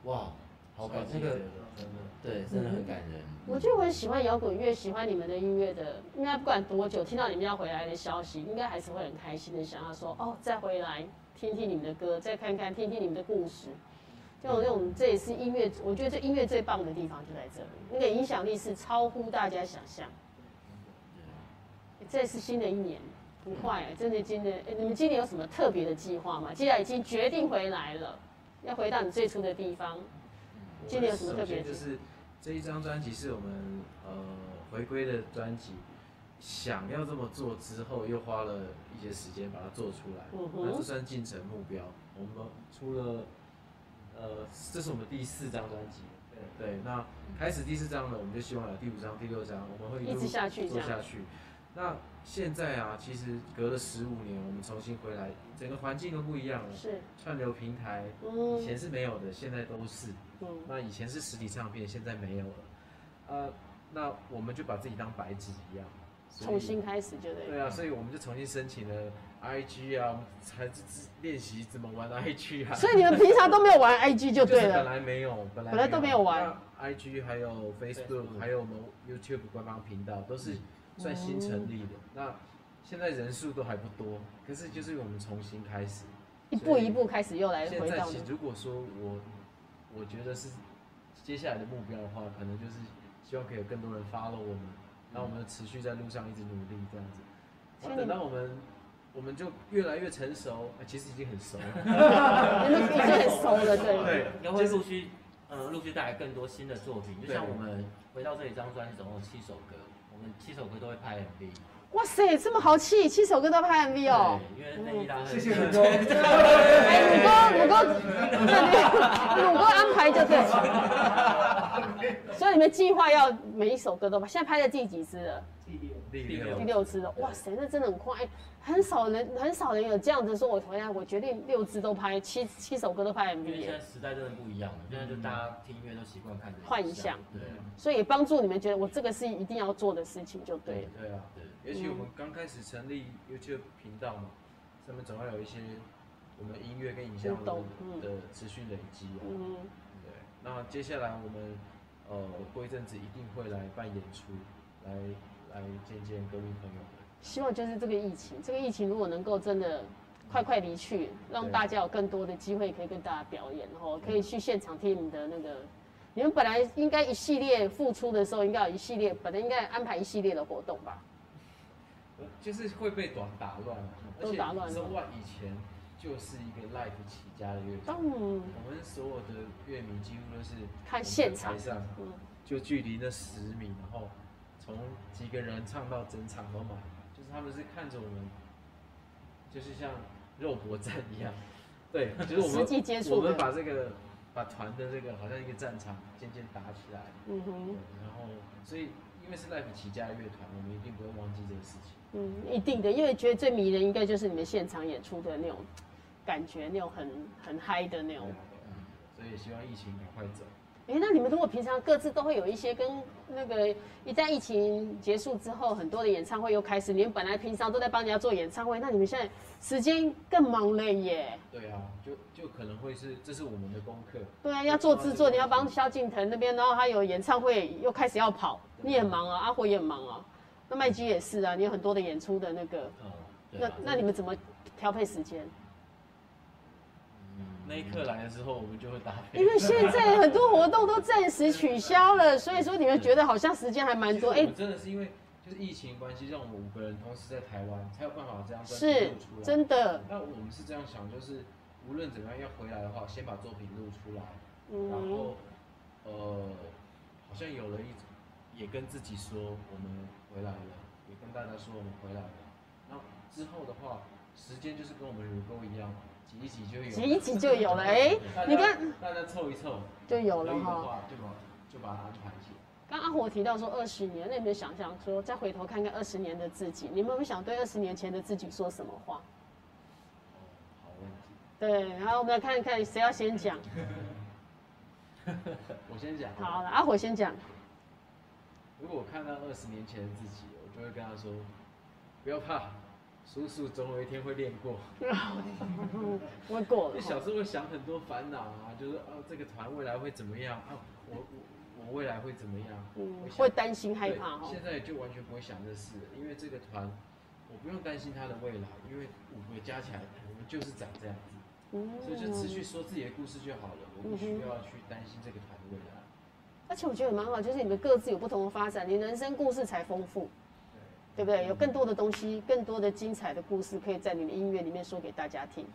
哇，好感那个真的，对，真的很感人。
我就很喜欢摇滚乐，喜欢你们的音乐的，应该不管多久，听到你们要回来的消息，应该还是会很开心的，想要说哦，再回来听听你们的歌，再看看听听你们的故事，就那种这也是音乐，我觉得这音乐最棒的地方就在这里，那个影响力是超乎大家想象。这是新的一年。不坏，真的，真的，你们今年有什么特别的计划吗？既然已经决定回来了，要回到你最初的地方，今年有什么特别的？
就是这一张专辑是我们呃回归的专辑，想要这么做之后，又花了一些时间把它做出来，嗯、那这算进程目标。我们出了呃，这是我们第四张专辑，对对。那开始第四张呢，我们就希望有第五张、第六张，我们会
一直下去
做下去。那现在啊，其实隔了十五年，我们重新回来，整个环境都不一样了。
是
串流平台，以前是没有的，现在都是。
嗯。
那以前是实体唱片，现在没有了。呃，那我们就把自己当白纸一样，
重新开始就对。
对啊，所以我们就重新申请了 IG 啊，才练习怎么玩 IG 啊。
所以你们平常都没有玩 IG 就对了。
本来没有，本来
本来都没有玩。
IG 还有 Facebook，还有我们 YouTube 官方频道都是。算新成立的，那现在人数都还不多，可是就是我们重新开始，
一步一步开始又来
回到。如果说我，我觉得是接下来的目标的话，可能就是希望可以有更多人 follow 我们，那我们持续在路上一直努力这样子。那等到我们，我们就越来越成熟，其实已经很熟了，
你们已经很熟了，对。
对，应该会陆续，呃，陆续带来更多新的作品，就像我们回到这一张专辑总共有七首歌。我们七首歌都会拍 MV，
哇塞，这么豪气，七首歌都拍 MV 哦。
谢谢 鲁哥，
哎，鲁哥，鲁哥，鲁哥安排就对。所以你们计划要每一首歌都拍，现在拍的第几支了？
第六，第六，
第六支了。哇塞，那真的很快。很少人，很少人有这样子说，我回来，我决定六支都拍，七七首歌都拍 MV。
现在时代真的不一样了，现在就大家听音乐都习惯看。
换一下，
对。
所以也帮助你们觉得我这个是一定要做的事情，就对。
对啊，对。尤其我们刚开始成立 YouTube 频道嘛，上面总要有一些我们音乐跟影像的的持续累积啊。嗯。对。那接下来我们呃过一阵子一定会来办演出，来来见见歌迷朋友们。
希望就是这个疫情，这个疫情如果能够真的快快离去，让大家有更多的机会可以跟大家表演，然后可以去现场听你们的那个。你们本来应该一系列付出的时候，应该有一系列，本来应该安排一系列的活动吧？
就是会被短打乱，
都打乱了。
SOUL ONE 以前就是一个 live 起家的乐团，
嗯，
我们所有的乐迷几乎都是
看现场，
嗯，就距离那十米，然后从几个人唱到整场都满。就是他们是看着我们就是像肉搏战一样，对，就是我
们
我们把这个把团的这个好像一个战场渐渐打起来，
嗯哼，
然后所以因为是 Life 起家的乐团，我们一定不会忘记这个事情。
嗯，一定的，因为觉得最迷人应该就是你们现场演出的那种感觉，那种很很嗨的那种。
嗯，所以希望疫情赶快走。
哎，那你们如果平常各自都会有一些跟那个一旦疫情结束之后，很多的演唱会又开始，你们本来平常都在帮人家做演唱会，那你们现在时间更忙了耶。
对啊，就就可能会是这是我们的功课。
对啊，要做制作，你要帮萧敬腾那边，然后还有演唱会又开始要跑，你也忙啊，阿火也很忙啊，那麦基也是啊，你有很多的演出的那个，
嗯，
那那你们怎么调配时间？
那一刻来的时候，我们就会搭配。
因为现在很多活动都暂时取消了，所以说你们觉得好像时间还蛮多。哎，
真的是因为就是疫情关系，让我们五个人同时在台湾，才有办法这样
是真的。
那我们是这样想，就是无论怎么样要回来的话，先把作品录出来，然后呃，好像有了一，也跟自己说我们回来了，也跟大家说我们回来了。那之后的话，时间就是跟我们乳沟一样。挤一挤就有，挤一挤就有了。哎，你看，大家凑一凑
就有了哈。
就把就把它安排起来。
刚阿火提到说二十年，那你们想想说再回头看看二十年的自己，你们有没有想对二十年前的自己说什么话？
好问题。
对，然后我们来看一看谁要先讲。
我先讲。
好了，阿火先讲。
如果我看到二十年前的自己，我就会跟他说，不要怕。叔叔总有一天会练过，
会过了。
你小时候会想很多烦恼啊，就是哦，这个团未来会怎么样啊？我我我未来会怎么样？
嗯，会担心害怕哈。
现在就完全不会想这事，因为这个团我不用担心他的未来，因为五个加起来我们就是长这样子，嗯，所以就持续说自己的故事就好了，我不需要去担心这个团的未来。
而且我觉得蛮好，就是你们各自有不同的发展，你人生故事才丰富。对不对？有更多的东西，更多的精彩的故事，可以在你的音乐里面说给大家听。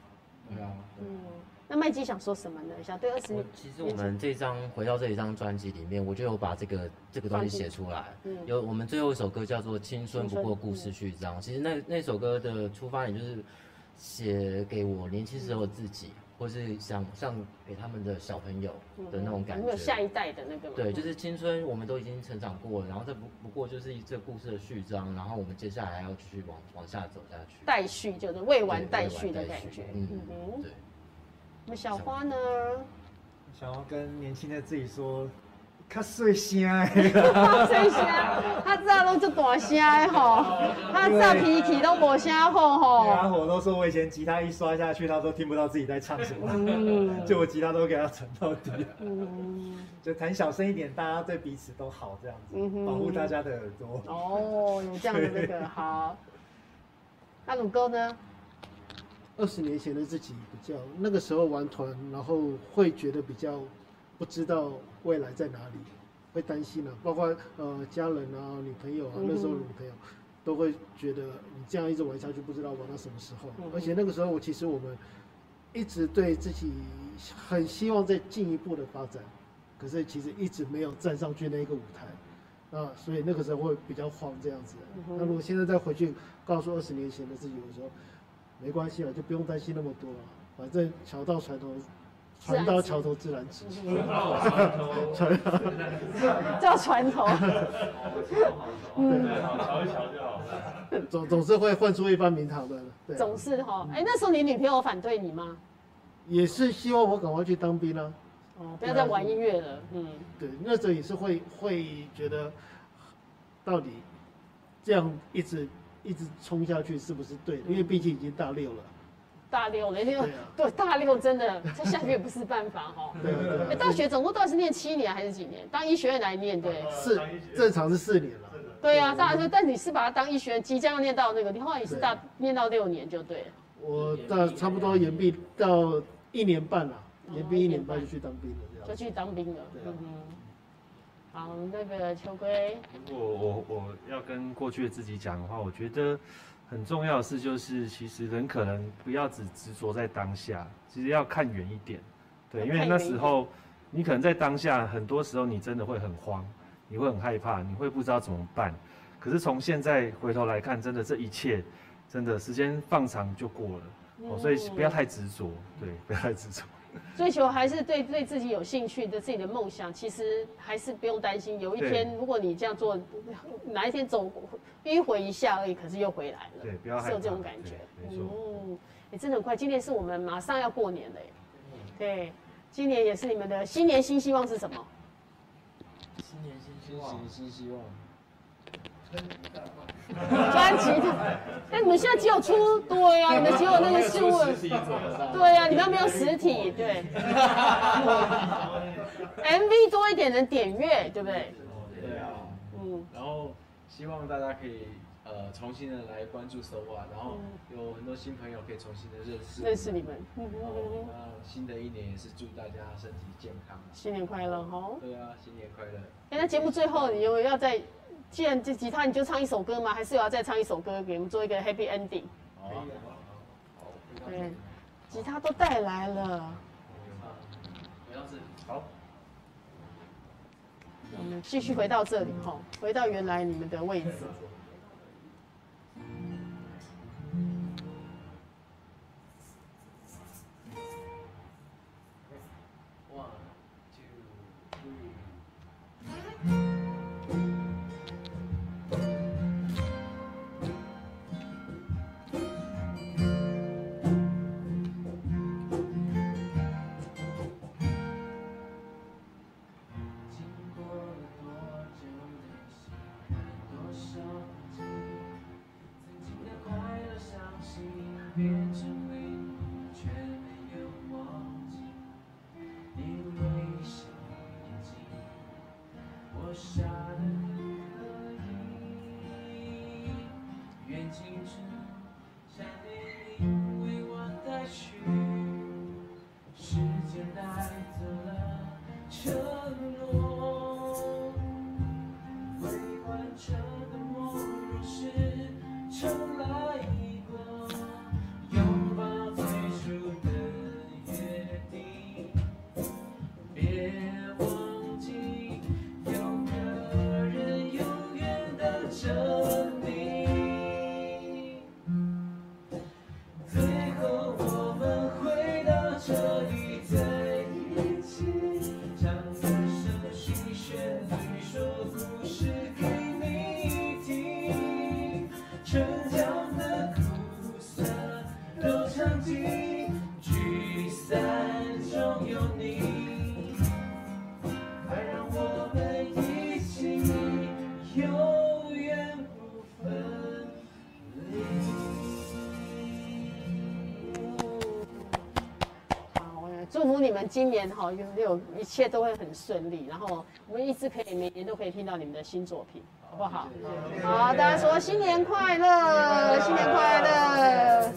对啊。
嗯，那麦基想说什么呢？想对二十年。
其实我们这张回到这一张专辑里面，我就有把这个这个东西写出来。嗯。有我们最后一首歌叫做《青春不过故事序章》，其实那那首歌的出发点就是写给我年轻时候的自己。或是想像给他们的小朋友的那种感觉，
没有下一代的那个。
对，就是青春，我们都已经成长过了，然后这不不过就是这个故事的序章，然后我们接下来还要继续往往下走下去。
待续就是未完待续的感觉。嗯嗯。对。那小花呢？
想要跟年轻的自己说。较细声的，
细声，他知道拢做大声的吼，他知道脾气都无啥好吼。
阿火都说我以前吉他一刷下去，他都听不到自己在唱什么，嗯、就我吉他都给他沉到底。嗯，就弹小声一点，大家对彼此都好，这样子，嗯、哼保护大家的耳朵。
哦，有这样的那个好。那鲁哥呢？
二十年前的自己比较，那个时候玩团，然后会觉得比较。不知道未来在哪里，会担心啊，包括呃家人啊、女朋友啊，那时候女朋友都会觉得你这样一直玩下去，不知道玩到什么时候。而且那个时候，我其实我们一直对自己很希望再进一步的发展，可是其实一直没有站上去那一个舞台啊，所以那个时候会比较慌这样子。那如果现在再回去告诉二十年前的自己，我说没关系了，就不用担心那么多了，反正桥到船头。船到桥头自然直。
船到桥头，叫船头。
嗯，瞧一瞧就好
了。总总是会混出一番名堂的。
总是哈，哎，那时候你女朋友反对你吗？
也是希望我赶快去当兵啊。
哦，不要再玩音乐了。嗯，
对，那时候也是会会觉得，到底这样一直一直冲下去是不是对的？因为毕竟已经大六了。
大六了，因为对大六真的再下去也不是办法哈。对对对。大学总共到底是念七年还是几年？当医学院来念对？
是，正常是四年了。
对啊，大学，但你是把它当医学院，即将要念到那个，你后来也是大念到六年就对了。
我到差不多延毕到一年半了，延毕一年半就去当兵了，
就去当兵了。嗯哼。好，那个秋龟。
如果我我要跟过去的自己讲的话，我觉得。很重要的事，就是其实人可能不要只执着在当下，其实要看远一点，对，因为那时候你可能在当下，很多时候你真的会很慌，你会很害怕，你会不知道怎么办。可是从现在回头来看，真的这一切真的时间放长就过了，哦，所以不要太执着，对，不要太执着。
追求还是对对自己有兴趣的自己的梦想，其实还是不用担心。有一天，如果你这样做，哪一天走迂回一下而已，可是又回来了。
对，不要害怕。
是有这种感觉。
没错。
嗯，也真的很快。今年是我们马上要过年了耶。对，今年也是你们的新年新希望是什么？
新年新希望。
新新希望。
专辑的，哎，你们现在只有出，对呀、啊，你们只有那个事物，对呀、啊，你们没有实体，对。MV 多一点的点阅，对不对？
对啊，嗯。然后希望大家可以呃重新的来关注 So What，然后有很多新朋友可以重新的认识
认识你们。
嗯嗯嗯。新的一年也是祝大家身体健康，
新年快乐哈。
对啊，新年快乐。
哎，那节目最后你有要在？既然这吉他，你就唱一首歌吗？还是我要再唱一首歌，给我们做一个 happy ending？好，对，吉他都带来了。
好，
我们继续回到这里哈，回到原来你们的位置。你们今年哈有有一切都会很顺利，然后我们一直可以每年都可以听到你们的新作品，好不好？好，大家说新年快乐，新年快乐。